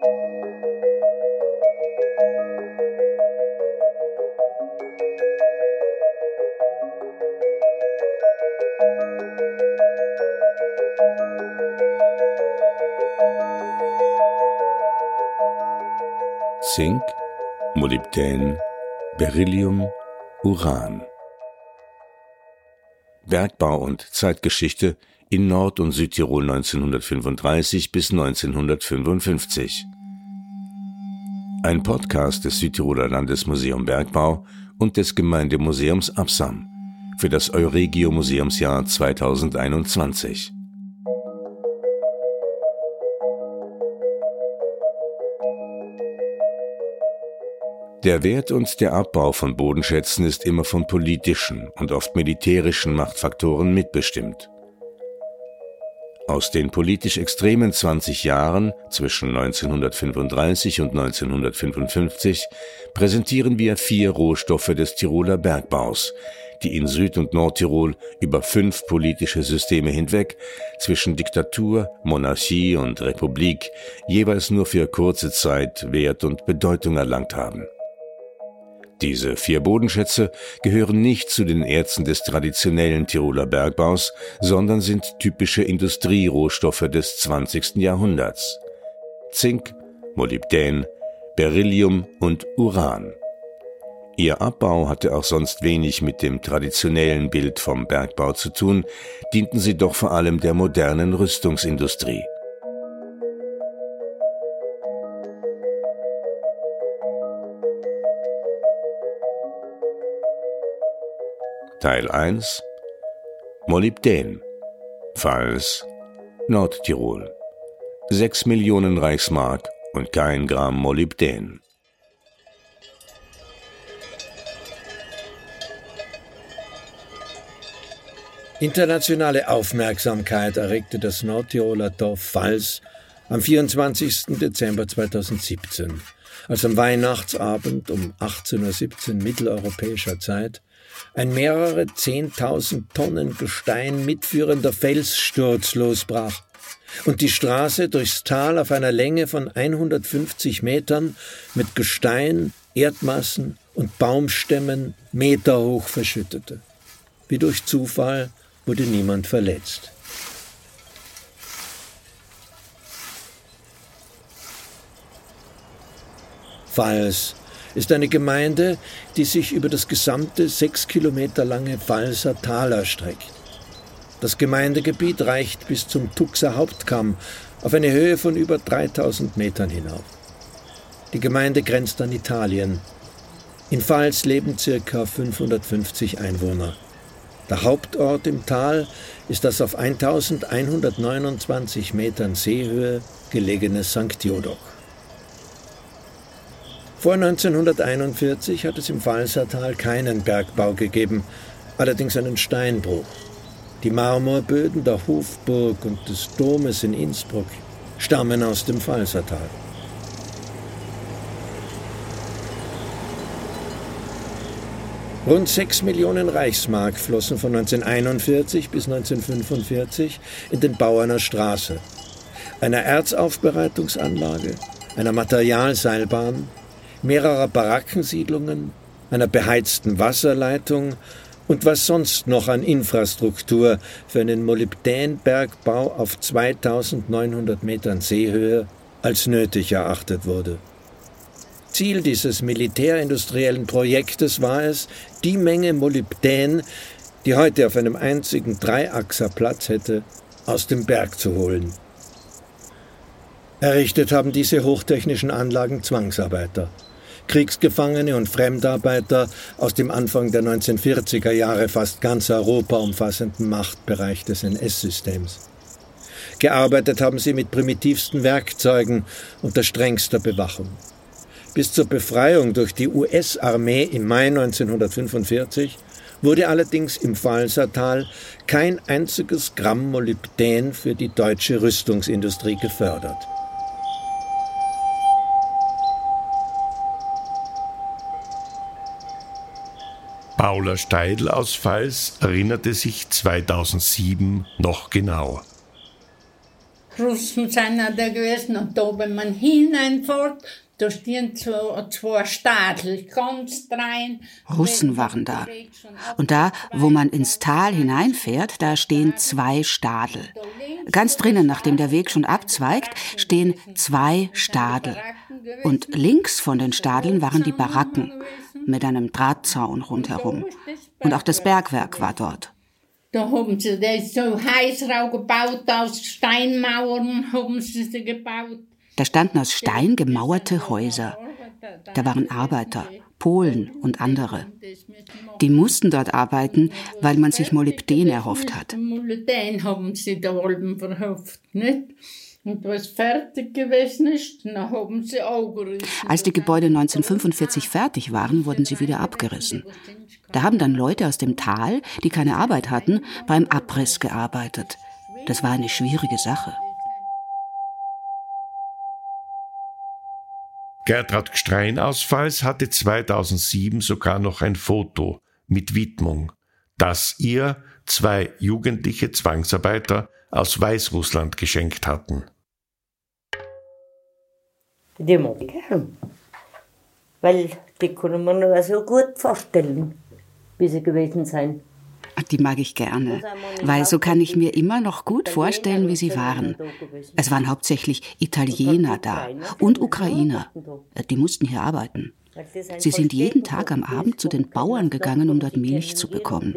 Zink, Molybdän, Beryllium, Uran. Bergbau und Zeitgeschichte in Nord- und Südtirol 1935 bis 1955. Ein Podcast des Südtiroler Landesmuseum Bergbau und des Gemeindemuseums Absam für das Euregio Museumsjahr 2021. Der Wert und der Abbau von Bodenschätzen ist immer von politischen und oft militärischen Machtfaktoren mitbestimmt. Aus den politisch extremen 20 Jahren zwischen 1935 und 1955 präsentieren wir vier Rohstoffe des Tiroler Bergbaus, die in Süd- und Nordtirol über fünf politische Systeme hinweg zwischen Diktatur, Monarchie und Republik jeweils nur für kurze Zeit Wert und Bedeutung erlangt haben. Diese vier Bodenschätze gehören nicht zu den Erzen des traditionellen Tiroler Bergbaus, sondern sind typische Industrierohstoffe des 20. Jahrhunderts. Zink, Molybdän, Beryllium und Uran. Ihr Abbau hatte auch sonst wenig mit dem traditionellen Bild vom Bergbau zu tun, dienten sie doch vor allem der modernen Rüstungsindustrie. Teil 1 Molybdän Pfalz Nordtirol 6 Millionen Reichsmark und kein Gramm Molybdän. Internationale Aufmerksamkeit erregte das Nordtiroler Dorf Pfalz am 24. Dezember 2017, als am Weihnachtsabend um 18.17 Uhr mitteleuropäischer Zeit ein mehrere zehntausend Tonnen Gestein mitführender Felssturz losbrach und die Straße durchs Tal auf einer Länge von 150 Metern mit Gestein, Erdmassen und Baumstämmen meterhoch verschüttete. Wie durch Zufall wurde niemand verletzt. Falls ist eine Gemeinde, die sich über das gesamte sechs Kilometer lange Pfalzer Tal erstreckt. Das Gemeindegebiet reicht bis zum Tuxer Hauptkamm auf eine Höhe von über 3000 Metern hinauf. Die Gemeinde grenzt an Italien. In Pfalz leben ca. 550 Einwohner. Der Hauptort im Tal ist das auf 1129 Metern Seehöhe gelegene St. Jodok. Vor 1941 hat es im Falsertal keinen Bergbau gegeben, allerdings einen Steinbruch. Die Marmorböden der Hofburg und des Domes in Innsbruck stammen aus dem Falsertal. Rund 6 Millionen Reichsmark flossen von 1941 bis 1945 in den Bauerner Straße, einer Erzaufbereitungsanlage, einer Materialseilbahn mehrerer Barackensiedlungen, einer beheizten Wasserleitung und was sonst noch an Infrastruktur für einen Molybdänbergbau auf 2900 Metern Seehöhe als nötig erachtet wurde. Ziel dieses militärindustriellen Projektes war es, die Menge Molybdän, die heute auf einem einzigen Dreiachser Platz hätte, aus dem Berg zu holen. Errichtet haben diese hochtechnischen Anlagen Zwangsarbeiter. Kriegsgefangene und Fremdarbeiter aus dem Anfang der 1940er Jahre fast ganz Europa umfassenden Machtbereich des NS-Systems. Gearbeitet haben sie mit primitivsten Werkzeugen unter strengster Bewachung. Bis zur Befreiung durch die US-Armee im Mai 1945 wurde allerdings im Falsertal kein einziges Gramm Molybdän für die deutsche Rüstungsindustrie gefördert. Paula Steidl aus Pfalz erinnerte sich 2007 noch genau. Russen sind da gewesen und da, wenn man hineinfährt, da stehen zwei Stadel, ganz rein. Russen waren da. Und da, wo man ins Tal hineinfährt, da stehen zwei Stadel. Ganz drinnen, nachdem der Weg schon abzweigt, stehen zwei Stadel. Und links von den Stadeln waren die Baracken mit einem Drahtzaun rundherum. Und auch das Bergwerk war dort. Da haben sie das so Heißrau gebaut, aus Steinmauern haben sie sie gebaut. Da standen aus Stein gemauerte Häuser. Da waren Arbeiter, Polen und andere. Die mussten dort arbeiten, weil man sich Molybden erhofft hat. Molybden haben sie da oben verhofft, nicht? Und was fertig gewesen ist, dann haben sie auch gerissen. Als die Gebäude 1945 fertig waren, wurden sie wieder abgerissen. Da haben dann Leute aus dem Tal, die keine Arbeit hatten, beim Abriss gearbeitet. Das war eine schwierige Sache. Gertrud Streinausfalls hatte 2007 sogar noch ein Foto mit Widmung, das ihr zwei jugendliche Zwangsarbeiter aus Weißrussland geschenkt hatten. Die mag ich gern. Weil die können wir nur so gut vorstellen, wie sie gewesen sind. Die mag ich gerne, weil so kann ich mir immer noch gut vorstellen, wie sie waren. Es waren hauptsächlich Italiener da und Ukrainer. Die mussten hier arbeiten. Sie sind jeden Tag am Abend zu den Bauern gegangen, um dort Milch zu bekommen.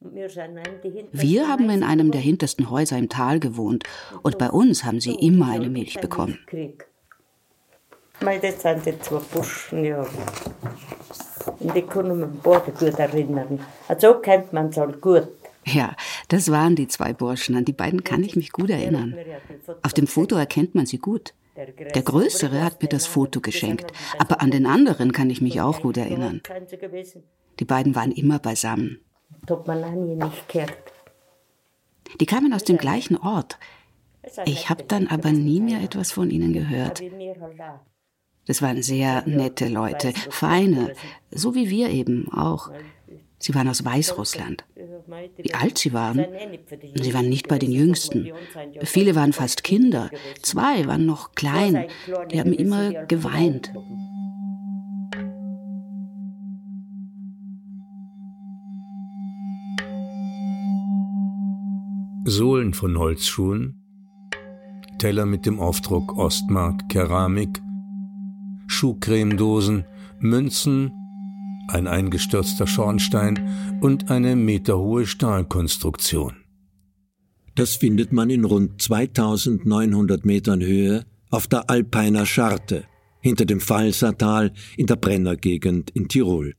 Wir haben in einem der hintersten Häuser im Tal gewohnt und bei uns haben sie immer eine Milch bekommen. Das sind die zwei Burschen, ja. Und die können mich beide gut erinnern. Also kennt man es halt gut. Ja, das waren die zwei Burschen. An die beiden kann ich mich gut erinnern. Auf dem Foto erkennt man sie gut. Der Größere hat mir das Foto geschenkt, aber an den anderen kann ich mich auch gut erinnern. Die beiden waren immer beisammen. Die kamen aus dem gleichen Ort. Ich habe dann aber nie mehr etwas von ihnen gehört. Das waren sehr nette Leute, feine, so wie wir eben auch. Sie waren aus Weißrussland. Wie alt sie waren? Sie waren nicht bei den Jüngsten. Viele waren fast Kinder. Zwei waren noch klein. Die haben immer geweint. Sohlen von Holzschuhen, Teller mit dem Aufdruck Ostmark Keramik, Schuhcremedosen, Münzen, ein eingestürzter Schornstein und eine meterhohe Stahlkonstruktion. Das findet man in rund 2900 Metern Höhe auf der Alpeiner Scharte hinter dem Falsertal in der Brennergegend in Tirol.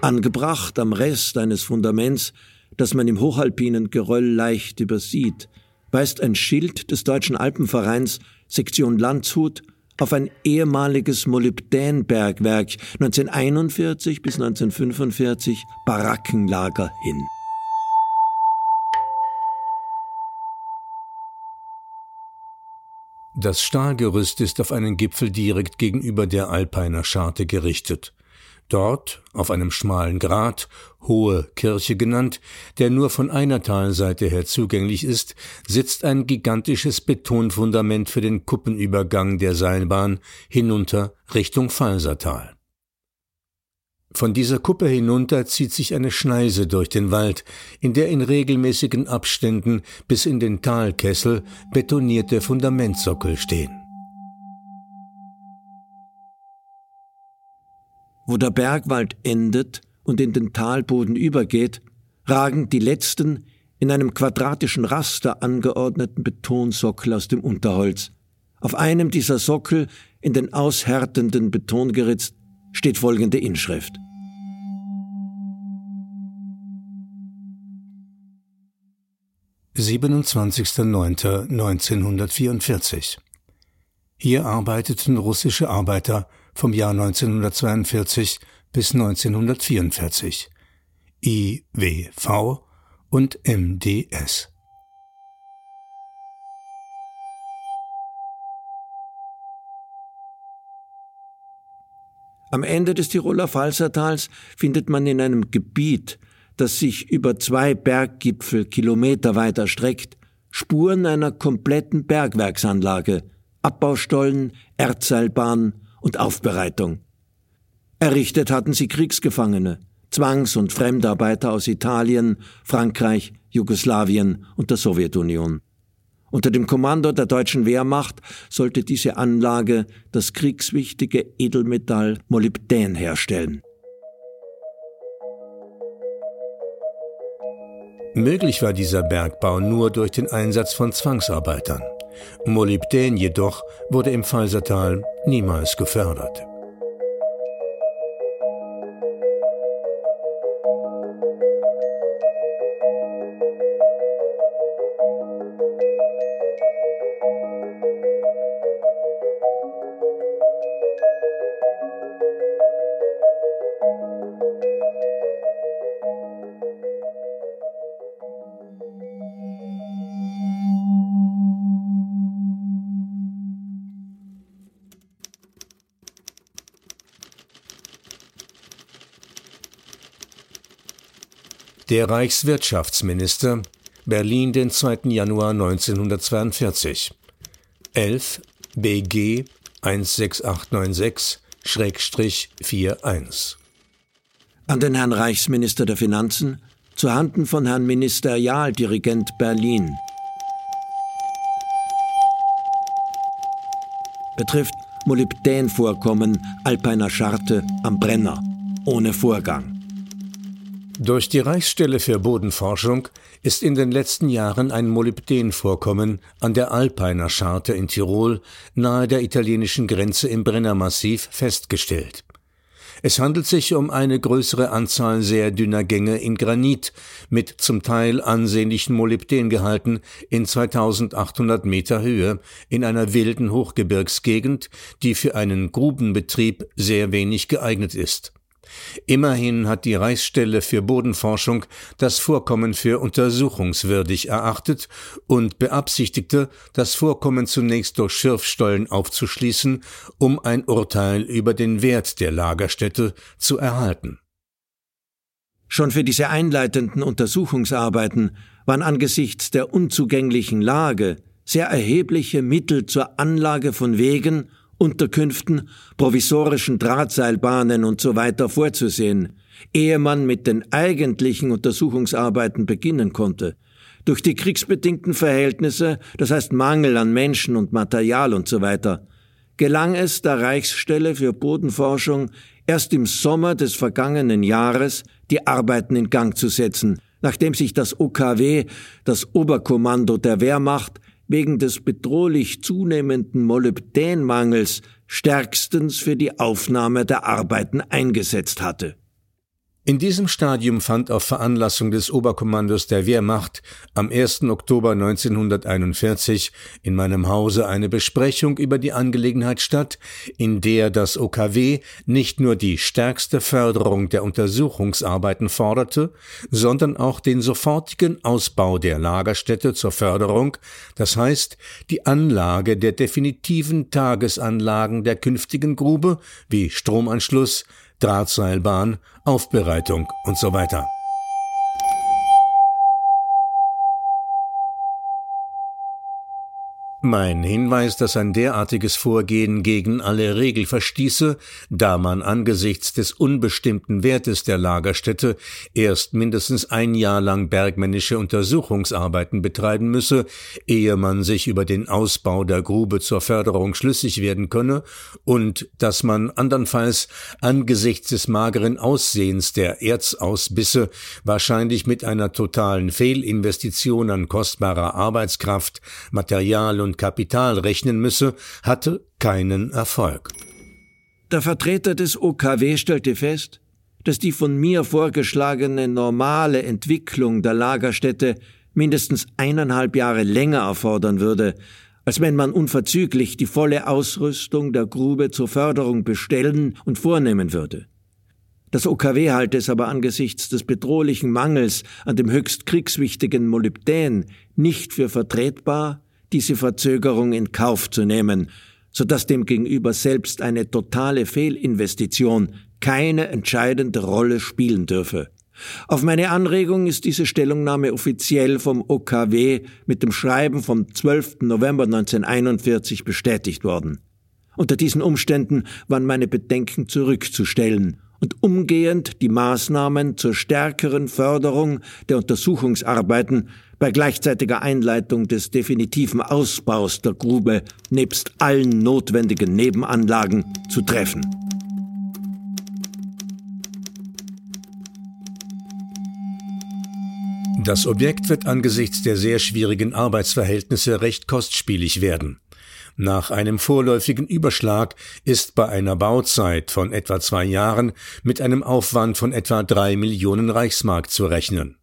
Angebracht am Rest eines Fundaments das man im hochalpinen Geröll leicht übersieht, weist ein Schild des Deutschen Alpenvereins Sektion Landshut auf ein ehemaliges Molybdänbergwerk 1941 bis 1945 Barackenlager hin. Das Stahlgerüst ist auf einen Gipfel direkt gegenüber der Alpeiner Scharte gerichtet. Dort, auf einem schmalen Grat, Hohe Kirche genannt, der nur von einer Talseite her zugänglich ist, sitzt ein gigantisches Betonfundament für den Kuppenübergang der Seilbahn hinunter Richtung Falsertal. Von dieser Kuppe hinunter zieht sich eine Schneise durch den Wald, in der in regelmäßigen Abständen bis in den Talkessel betonierte Fundamentsockel stehen. Wo der Bergwald endet und in den Talboden übergeht, ragen die letzten in einem quadratischen Raster angeordneten Betonsockel aus dem Unterholz. Auf einem dieser Sockel, in den aushärtenden Beton geritzt, steht folgende Inschrift. »27.09.1944. Hier arbeiteten russische Arbeiter vom Jahr 1942 bis 1944, IWV und MDS. Am Ende des Tiroler Falsertals findet man in einem Gebiet, das sich über zwei Berggipfel Kilometer weit erstreckt, Spuren einer kompletten Bergwerksanlage, Abbaustollen, Erdseilbahn und Aufbereitung. Errichtet hatten sie Kriegsgefangene, Zwangs- und Fremdarbeiter aus Italien, Frankreich, Jugoslawien und der Sowjetunion. Unter dem Kommando der deutschen Wehrmacht sollte diese Anlage das kriegswichtige Edelmetall Molybdän herstellen. Möglich war dieser Bergbau nur durch den Einsatz von Zwangsarbeitern. Molybdän jedoch wurde im Falsertal niemals gefördert. Der Reichswirtschaftsminister, Berlin, den 2. Januar 1942. 11 BG 16896-41. An den Herrn Reichsminister der Finanzen, zu Handen von Herrn Ministerialdirigent Berlin. Betrifft Molybdänvorkommen Alpiner Scharte am Brenner, ohne Vorgang. Durch die Reichsstelle für Bodenforschung ist in den letzten Jahren ein Molybdänvorkommen an der Alpiner Scharte in Tirol nahe der italienischen Grenze im Brennermassiv festgestellt. Es handelt sich um eine größere Anzahl sehr dünner Gänge in Granit mit zum Teil ansehnlichen Molybdängehalten in 2800 Meter Höhe in einer wilden Hochgebirgsgegend, die für einen Grubenbetrieb sehr wenig geeignet ist. Immerhin hat die Reichsstelle für Bodenforschung das Vorkommen für untersuchungswürdig erachtet und beabsichtigte, das Vorkommen zunächst durch Schürfstollen aufzuschließen, um ein Urteil über den Wert der Lagerstätte zu erhalten. Schon für diese einleitenden Untersuchungsarbeiten waren angesichts der unzugänglichen Lage sehr erhebliche Mittel zur Anlage von Wegen Unterkünften, provisorischen Drahtseilbahnen und so weiter vorzusehen, ehe man mit den eigentlichen Untersuchungsarbeiten beginnen konnte. Durch die kriegsbedingten Verhältnisse, das heißt Mangel an Menschen und Material und so weiter, gelang es der Reichsstelle für Bodenforschung erst im Sommer des vergangenen Jahres, die Arbeiten in Gang zu setzen, nachdem sich das OKW, das Oberkommando der Wehrmacht, wegen des bedrohlich zunehmenden Molybdänmangels stärkstens für die Aufnahme der Arbeiten eingesetzt hatte in diesem Stadium fand auf Veranlassung des Oberkommandos der Wehrmacht am 1. Oktober 1941 in meinem Hause eine Besprechung über die Angelegenheit statt, in der das OKW nicht nur die stärkste Förderung der Untersuchungsarbeiten forderte, sondern auch den sofortigen Ausbau der Lagerstätte zur Förderung, das heißt die Anlage der definitiven Tagesanlagen der künftigen Grube wie Stromanschluss, Drahtseilbahn, Aufbereitung und so weiter. Mein Hinweis, dass ein derartiges Vorgehen gegen alle Regel verstieße, da man angesichts des unbestimmten Wertes der Lagerstätte erst mindestens ein Jahr lang bergmännische Untersuchungsarbeiten betreiben müsse, ehe man sich über den Ausbau der Grube zur Förderung schlüssig werden könne, und dass man andernfalls angesichts des mageren Aussehens der Erzausbisse wahrscheinlich mit einer totalen Fehlinvestition an kostbarer Arbeitskraft, Material und und Kapital rechnen müsse, hatte keinen Erfolg. Der Vertreter des OKW stellte fest, dass die von mir vorgeschlagene normale Entwicklung der Lagerstätte mindestens eineinhalb Jahre länger erfordern würde, als wenn man unverzüglich die volle Ausrüstung der Grube zur Förderung bestellen und vornehmen würde. Das OKW halte es aber angesichts des bedrohlichen Mangels an dem höchst kriegswichtigen Molybdän nicht für vertretbar, diese Verzögerung in Kauf zu nehmen, so dass demgegenüber selbst eine totale Fehlinvestition keine entscheidende Rolle spielen dürfe Auf meine Anregung ist diese Stellungnahme offiziell vom OKW mit dem Schreiben vom 12. November 1941 bestätigt worden. Unter diesen Umständen waren meine Bedenken zurückzustellen und umgehend die Maßnahmen zur stärkeren Förderung der Untersuchungsarbeiten bei gleichzeitiger Einleitung des definitiven Ausbaus der Grube nebst allen notwendigen Nebenanlagen zu treffen. Das Objekt wird angesichts der sehr schwierigen Arbeitsverhältnisse recht kostspielig werden. Nach einem vorläufigen Überschlag ist bei einer Bauzeit von etwa zwei Jahren mit einem Aufwand von etwa drei Millionen Reichsmark zu rechnen.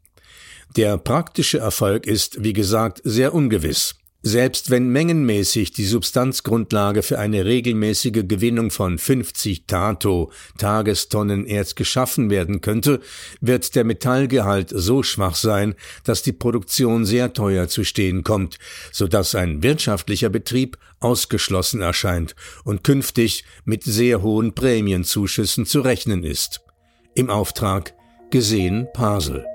Der praktische Erfolg ist, wie gesagt, sehr ungewiss. Selbst wenn mengenmäßig die Substanzgrundlage für eine regelmäßige Gewinnung von 50 Tato Tagestonnen Erz geschaffen werden könnte, wird der Metallgehalt so schwach sein, dass die Produktion sehr teuer zu stehen kommt, so dass ein wirtschaftlicher Betrieb ausgeschlossen erscheint und künftig mit sehr hohen Prämienzuschüssen zu rechnen ist. Im Auftrag gesehen Pasel.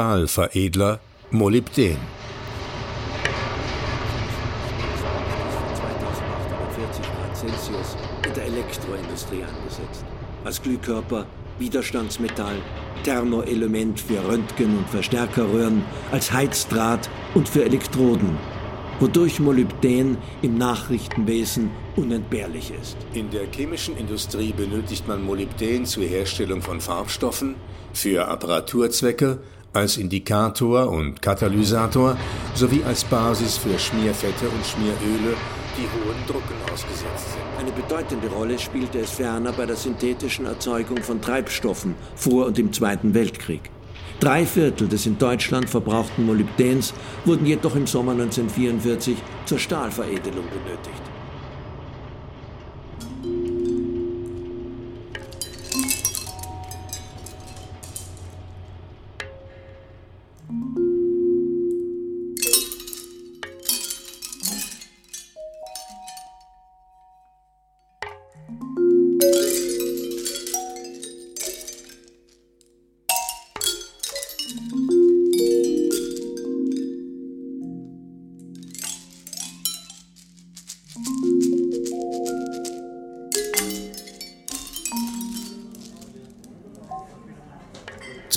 'Stahlveredler' Molybden. 2840 Grad Celsius in der Elektroindustrie angesetzt. Als Glühkörper, Widerstandsmetall, Thermoelement für Röntgen- und Verstärkerröhren, als Heizdraht und für Elektroden, wodurch Molybden im Nachrichtenwesen unentbehrlich ist. In der chemischen Industrie benötigt man Molybden zur Herstellung von Farbstoffen, für Apparaturzwecke als Indikator und Katalysator sowie als Basis für Schmierfette und Schmieröle, die hohen Drucken ausgesetzt sind. Eine bedeutende Rolle spielte es ferner bei der synthetischen Erzeugung von Treibstoffen vor und im Zweiten Weltkrieg. Drei Viertel des in Deutschland verbrauchten Molybdens wurden jedoch im Sommer 1944 zur Stahlveredelung benötigt.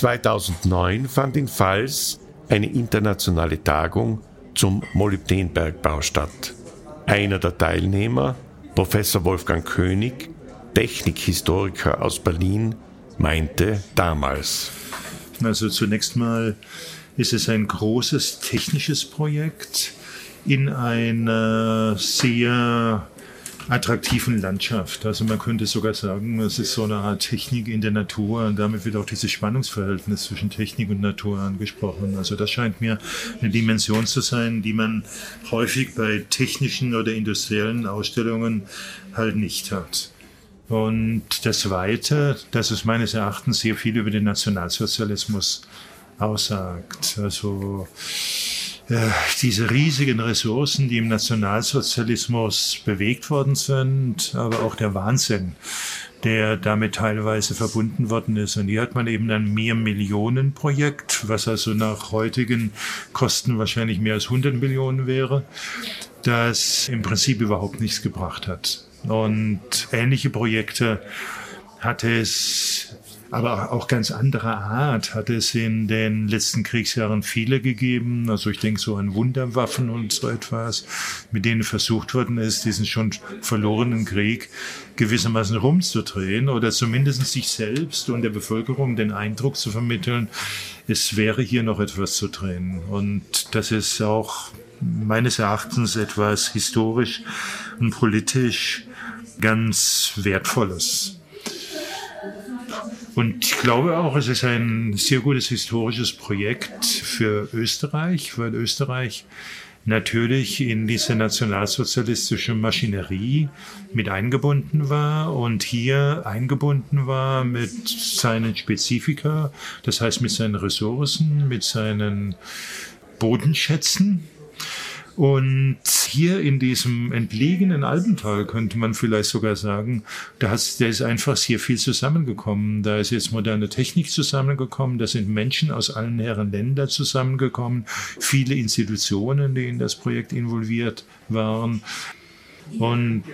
2009 fand in Pfalz eine internationale Tagung zum Molybdenbergbau statt. Einer der Teilnehmer, Professor Wolfgang König, Technikhistoriker aus Berlin, meinte damals. Also zunächst mal ist es ein großes technisches Projekt in einer sehr attraktiven Landschaft. Also man könnte sogar sagen, es ist so eine Art Technik in der Natur und damit wird auch dieses Spannungsverhältnis zwischen Technik und Natur angesprochen. Also das scheint mir eine Dimension zu sein, die man häufig bei technischen oder industriellen Ausstellungen halt nicht hat. Und das Zweite, dass es meines Erachtens sehr viel über den Nationalsozialismus aussagt. Also diese riesigen Ressourcen, die im Nationalsozialismus bewegt worden sind, aber auch der Wahnsinn, der damit teilweise verbunden worden ist. Und hier hat man eben ein Mehr-Millionen-Projekt, was also nach heutigen Kosten wahrscheinlich mehr als 100 Millionen wäre, das im Prinzip überhaupt nichts gebracht hat. Und ähnliche Projekte hat es aber auch ganz anderer Art hat es in den letzten Kriegsjahren viele gegeben. Also ich denke so an Wunderwaffen und so etwas, mit denen versucht worden ist, diesen schon verlorenen Krieg gewissermaßen rumzudrehen oder zumindest sich selbst und der Bevölkerung den Eindruck zu vermitteln, es wäre hier noch etwas zu drehen. Und das ist auch meines Erachtens etwas historisch und politisch ganz Wertvolles. Und ich glaube auch, es ist ein sehr gutes historisches Projekt für Österreich, weil Österreich natürlich in diese nationalsozialistische Maschinerie mit eingebunden war und hier eingebunden war mit seinen Spezifika, das heißt mit seinen Ressourcen, mit seinen Bodenschätzen, und hier in diesem entlegenen Alpental könnte man vielleicht sogar sagen, da, ist, da ist einfach sehr viel zusammengekommen. Da ist jetzt moderne Technik zusammengekommen, da sind Menschen aus allen Herren Ländern zusammengekommen, viele Institutionen, die in das Projekt involviert waren und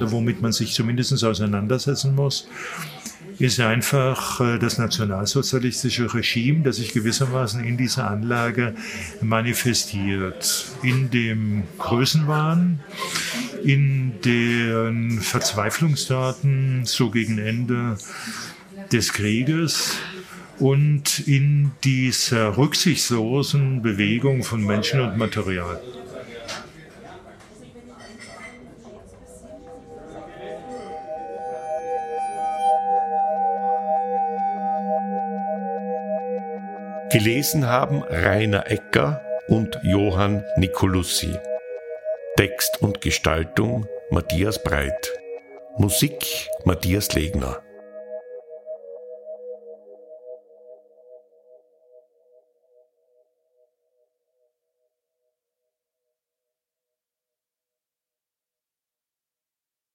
womit man sich zumindest auseinandersetzen muss ist einfach äh, das nationalsozialistische Regime, das sich gewissermaßen in dieser Anlage manifestiert. In dem Größenwahn, in den Verzweiflungstaten so gegen Ende des Krieges und in dieser rücksichtslosen Bewegung von Menschen und Material. Gelesen haben Rainer Ecker und Johann Nicolussi. Text und Gestaltung Matthias Breit. Musik Matthias Legner.